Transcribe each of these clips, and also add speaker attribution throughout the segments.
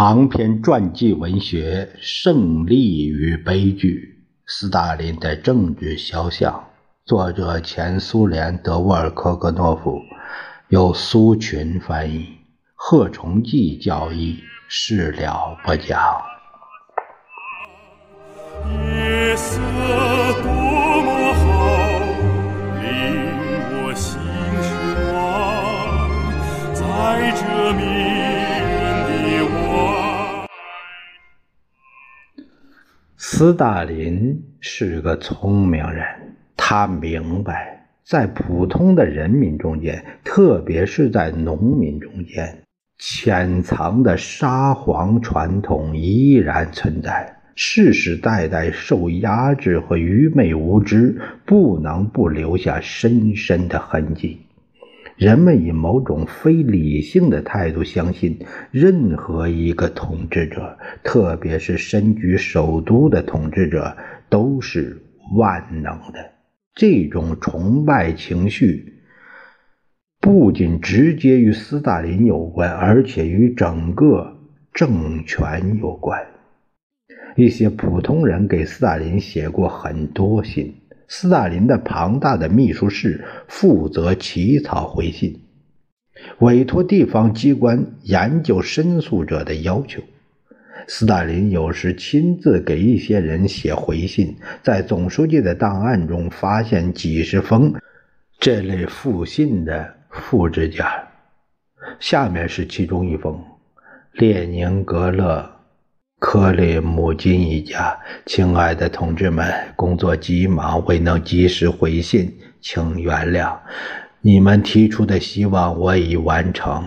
Speaker 1: 长篇传记文学《胜利与悲剧：斯大林的政治肖像》，作者前苏联德沃尔科格诺夫，由苏群翻译，贺崇济教义，事了不讲。斯大林是个聪明人，他明白，在普通的人民中间，特别是在农民中间，潜藏的沙皇传统依然存在，世世代代受压制和愚昧无知，不能不留下深深的痕迹。人们以某种非理性的态度相信，任何一个统治者，特别是身居首都的统治者，都是万能的。这种崇拜情绪不仅直接与斯大林有关，而且与整个政权有关。一些普通人给斯大林写过很多信。斯大林的庞大的秘书室负责起草回信，委托地方机关研究申诉者的要求。斯大林有时亲自给一些人写回信，在总书记的档案中发现几十封这类复信的复制件。下面是其中一封：列宁格勒。克里姆金一家，亲爱的同志们，工作急忙，未能及时回信，请原谅。你们提出的希望我已完成，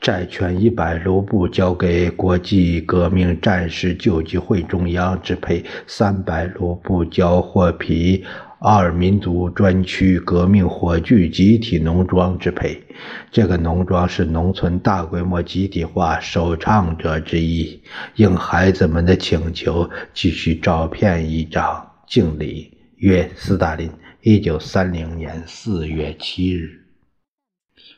Speaker 1: 债券一百卢布交给国际革命战士救济会中央支配，三百卢布交货皮。二民族专区革命火炬集体农庄支配，这个农庄是农村大规模集体化首倡者之一。应孩子们的请求，继续照片一张。敬礼，约斯大林。一九三零年四月七日。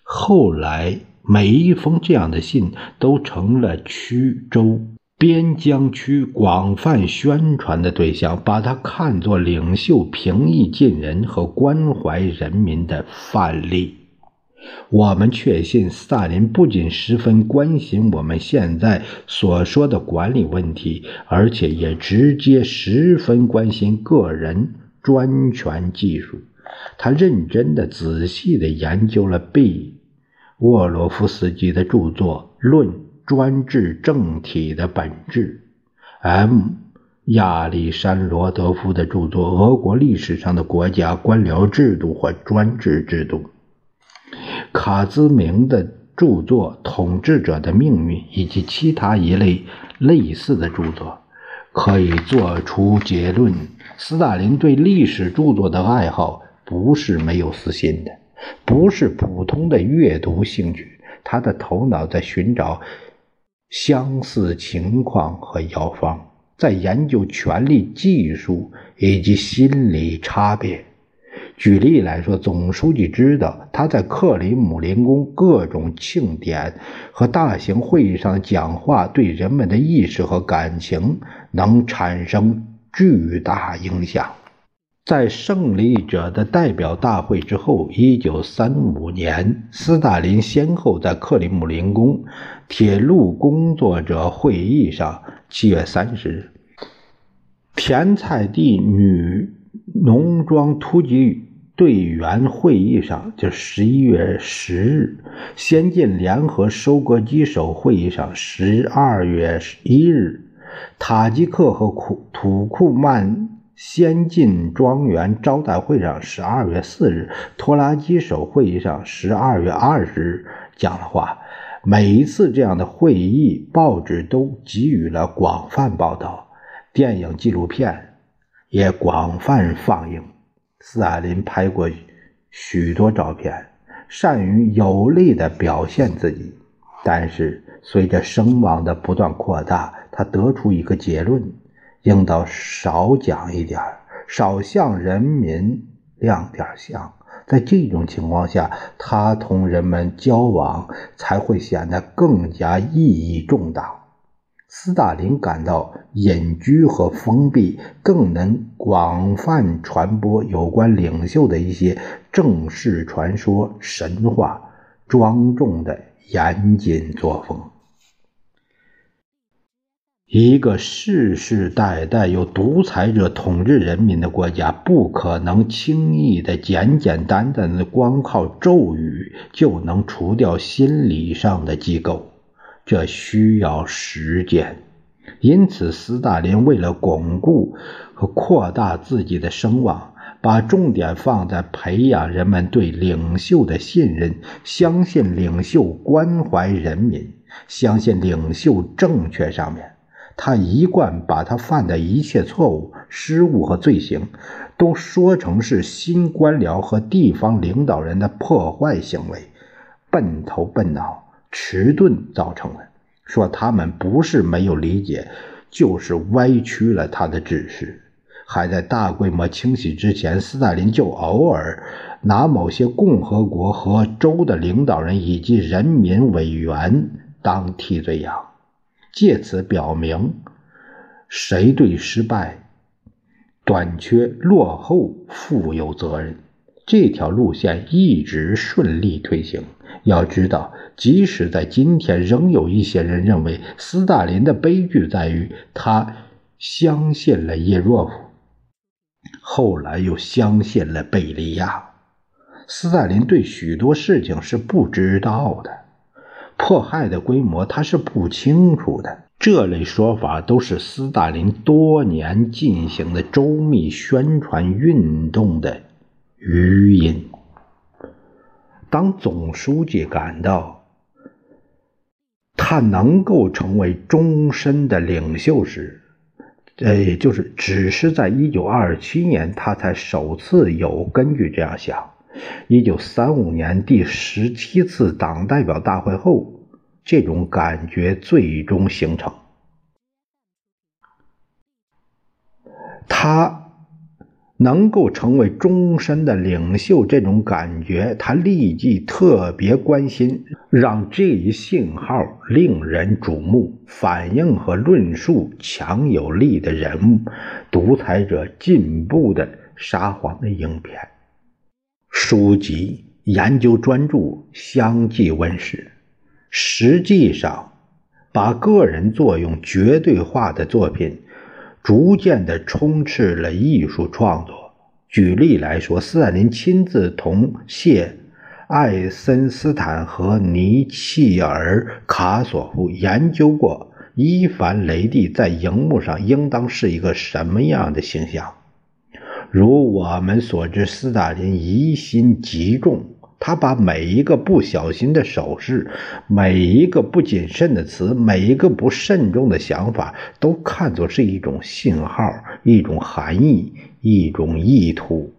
Speaker 1: 后来，每一封这样的信都成了区州。边疆区广泛宣传的对象，把他看作领袖平易近人和关怀人民的范例。我们确信，萨林不仅十分关心我们现在所说的管理问题，而且也直接十分关心个人专权技术。他认真的、仔细的研究了 B. 沃罗夫斯基的著作《论》。专制政体的本质，M. 亚历山罗德夫的著作《俄国历史上的国家官僚制度和专制制度》，卡兹明的著作《统治者的命运》以及其他一类类似的著作，可以做出结论：斯大林对历史著作的爱好不是没有私心的，不是普通的阅读兴趣，他的头脑在寻找。相似情况和药方，在研究权力技术以及心理差别。举例来说，总书记知道他在克里姆林宫各种庆典和大型会议上讲话对人们的意识和感情能产生巨大影响。在胜利者的代表大会之后，1935年，斯大林先后在克里姆林宫铁路工作者会议上（七月三十日）、田菜地女农庄突击队员会议上（就十一月十日）、先进联合收割机手会议上（十二月一日）、塔吉克和库土库曼。先进庄园招待会上，十二月四日；拖拉机手会议上，十二月二十日讲了话。每一次这样的会议，报纸都给予了广泛报道，电影纪录片也广泛放映。斯大林拍过许多照片，善于有力地表现自己。但是，随着声望的不断扩大，他得出一个结论。应当少讲一点少向人民亮点相。在这种情况下，他同人们交往才会显得更加意义重大。斯大林感到隐居和封闭更能广泛传播有关领袖的一些正式传说、神话、庄重的严谨作风。一个世世代代由独裁者统治人民的国家，不可能轻易的、简简单单的光靠咒语就能除掉心理上的机构，这需要时间。因此，斯大林为了巩固和扩大自己的声望，把重点放在培养人们对领袖的信任，相信领袖关怀人民，相信领袖正确上面。他一贯把他犯的一切错误、失误和罪行，都说成是新官僚和地方领导人的破坏行为，笨头笨脑、迟钝造成的。说他们不是没有理解，就是歪曲了他的指示。还在大规模清洗之前，斯大林就偶尔拿某些共和国和州的领导人以及人民委员当替罪羊。借此表明，谁对失败、短缺、落后负有责任。这条路线一直顺利推行。要知道，即使在今天，仍有一些人认为斯大林的悲剧在于他相信了叶若夫，后来又相信了贝利亚。斯大林对许多事情是不知道的。迫害的规模他是不清楚的，这类说法都是斯大林多年进行的周密宣传运动的余音。当总书记感到他能够成为终身的领袖时，呃，就是只是在一九二七年，他才首次有根据这样想。一九三五年第十七次党代表大会后，这种感觉最终形成。他能够成为终身的领袖，这种感觉，他立即特别关心，让这一信号令人瞩目、反应和论述强有力的人物，独裁者进步的沙皇的影片。书籍研究专著相继问世，实际上把个人作用绝对化的作品，逐渐的充斥了艺术创作。举例来说，斯大林亲自同谢艾森斯坦和尼契尔卡索夫研究过伊凡雷帝在荧幕上应当是一个什么样的形象。如我们所知，斯大林疑心极重，他把每一个不小心的手势、每一个不谨慎的词、每一个不慎重的想法，都看作是一种信号、一种含义、一种意图。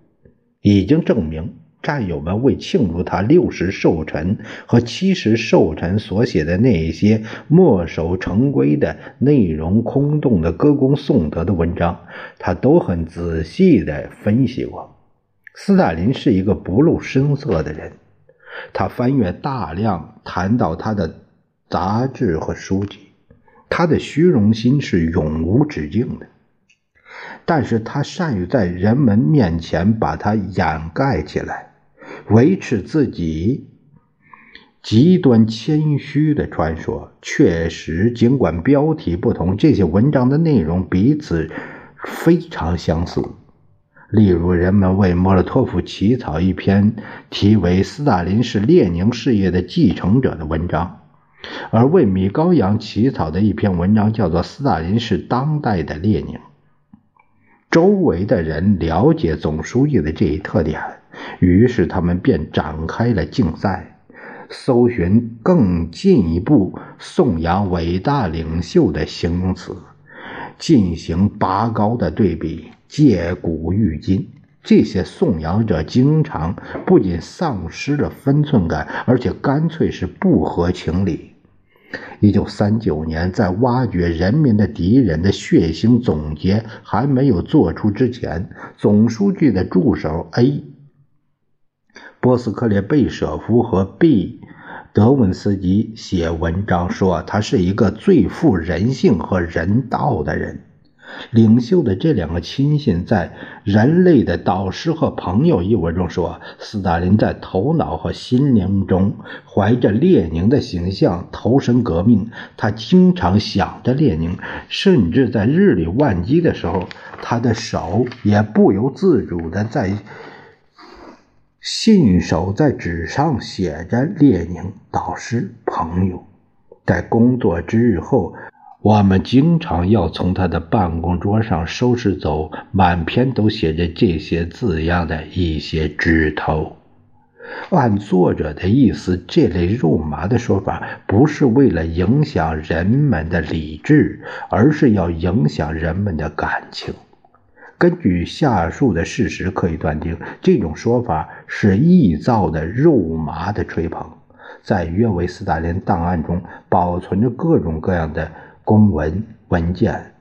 Speaker 1: 已经证明。战友们为庆祝他六十寿辰和七十寿辰所写的那些墨守成规的内容空洞的歌功颂德的文章，他都很仔细地分析过。斯大林是一个不露声色的人，他翻阅大量谈到他的杂志和书籍，他的虚荣心是永无止境的，但是他善于在人们面前把它掩盖起来。维持自己极端谦虚的传说，确实，尽管标题不同，这些文章的内容彼此非常相似。例如，人们为莫洛托夫起草一篇题为《斯大林是列宁事业的继承者》的文章，而为米高扬起草的一篇文章叫做《斯大林是当代的列宁》。周围的人了解总书记的这一特点。于是他们便展开了竞赛，搜寻更进一步颂扬伟大领袖的形容词，进行拔高的对比，借古喻今。这些颂扬者经常不仅丧失了分寸感，而且干脆是不合情理。一九三九年，在挖掘人民的敌人的血腥总结还没有做出之前，总书记的助手 A。波斯克列贝舍夫和毕德文斯基写文章说，他是一个最富人性和人道的人。领袖的这两个亲信在“人类的导师和朋友”一文中说，斯大林在头脑和心灵中怀着列宁的形象投身革命。他经常想着列宁，甚至在日理万机的时候，他的手也不由自主地在信手在纸上写着“列宁导师朋友”。在工作之日后。我们经常要从他的办公桌上收拾走满篇都写着这些字样的一些枝头。按作者的意思，这类肉麻的说法不是为了影响人们的理智，而是要影响人们的感情。根据下述的事实可以断定，这种说法是臆造的肉麻的吹捧。在约维斯大林档案中保存着各种各样的。公文文件，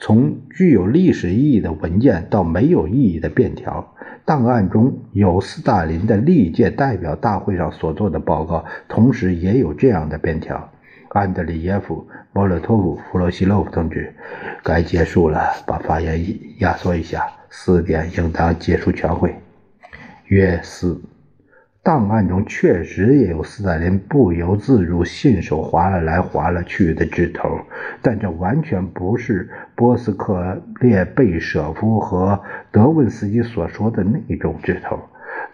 Speaker 1: 从具有历史意义的文件到没有意义的便条。档案中有斯大林的历届代表大会上所做的报告，同时也有这样的便条：安德里耶夫、莫洛托夫、弗罗西洛夫同志，该结束了，把发言压缩一下，四点应当结束全会。约四。档案中确实也有斯大林不由自主、信手划了来划了去的指头，但这完全不是波斯克列贝舍夫和德文斯基所说的那种指头。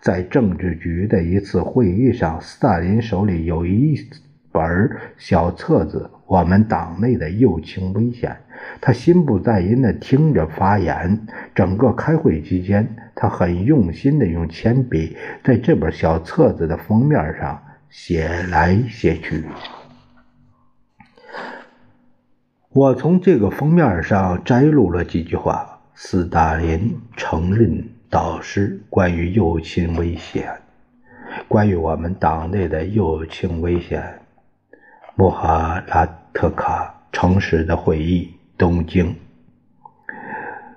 Speaker 1: 在政治局的一次会议上，斯大林手里有一本小册子，《我们党内的右倾危险》。他心不在焉地听着发言，整个开会期间。他很用心地用铅笔在这本小册子的封面上写来写去。我从这个封面上摘录了几句话：斯大林承认导师关于右倾危险，关于我们党内的右倾危险。穆哈拉特卡诚实的会议，东京。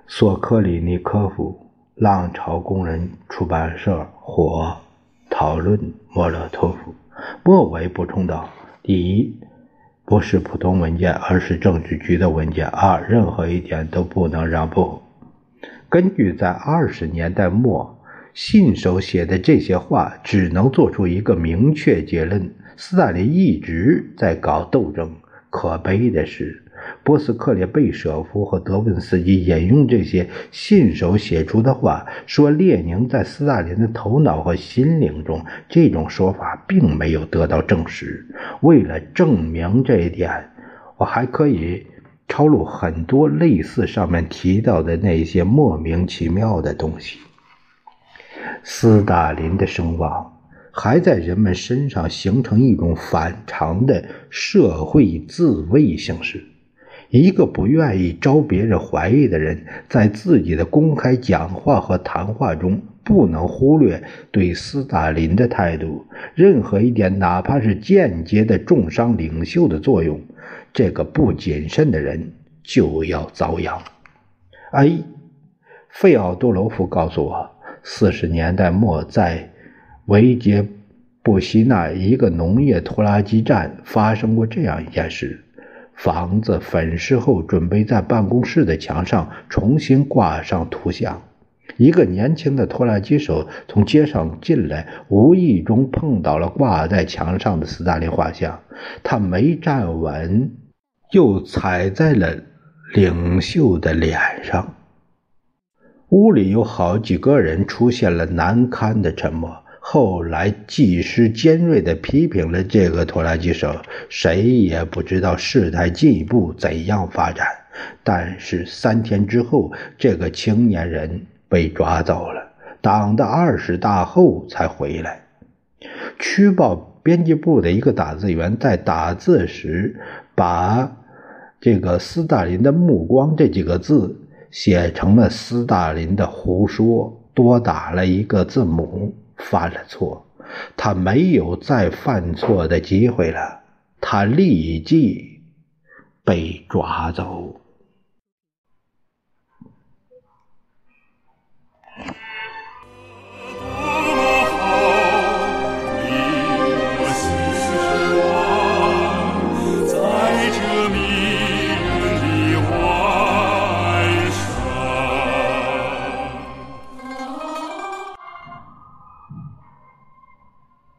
Speaker 1: 索科里尼科夫。浪潮工人出版社火讨论莫洛托夫。莫维补充道：“第一，不是普通文件，而是政治局的文件；二，任何一点都不能让步。”根据在二十年代末信手写的这些话，只能做出一个明确结论：斯大林一直在搞斗争。可悲的是。波斯克列贝舍夫和德文斯基引用这些信手写出的话，说列宁在斯大林的头脑和心灵中。这种说法并没有得到证实。为了证明这一点，我还可以抄录很多类似上面提到的那些莫名其妙的东西。斯大林的声望还在人们身上形成一种反常的社会自卫形式。一个不愿意招别人怀疑的人，在自己的公开讲话和谈话中，不能忽略对斯大林的态度。任何一点，哪怕是间接的重伤领袖的作用，这个不谨慎的人就要遭殃。A. 费奥多罗夫告诉我，四十年代末在维杰布希纳一个农业拖拉机站发生过这样一件事。房子粉饰后，准备在办公室的墙上重新挂上图像。一个年轻的拖拉机手从街上进来，无意中碰到了挂在墙上的斯大林画像，他没站稳，又踩在了领袖的脸上。屋里有好几个人出现了难堪的沉默。后来，技师尖锐地批评了这个拖拉机手。谁也不知道事态进一步怎样发展。但是三天之后，这个青年人被抓走了。党的二十大后才回来。区报编辑部的一个打字员在打字时，把这个“斯大林的目光”这几个字写成了“斯大林的胡说”，多打了一个字母。犯了错，他没有再犯错的机会了。他立即被抓走。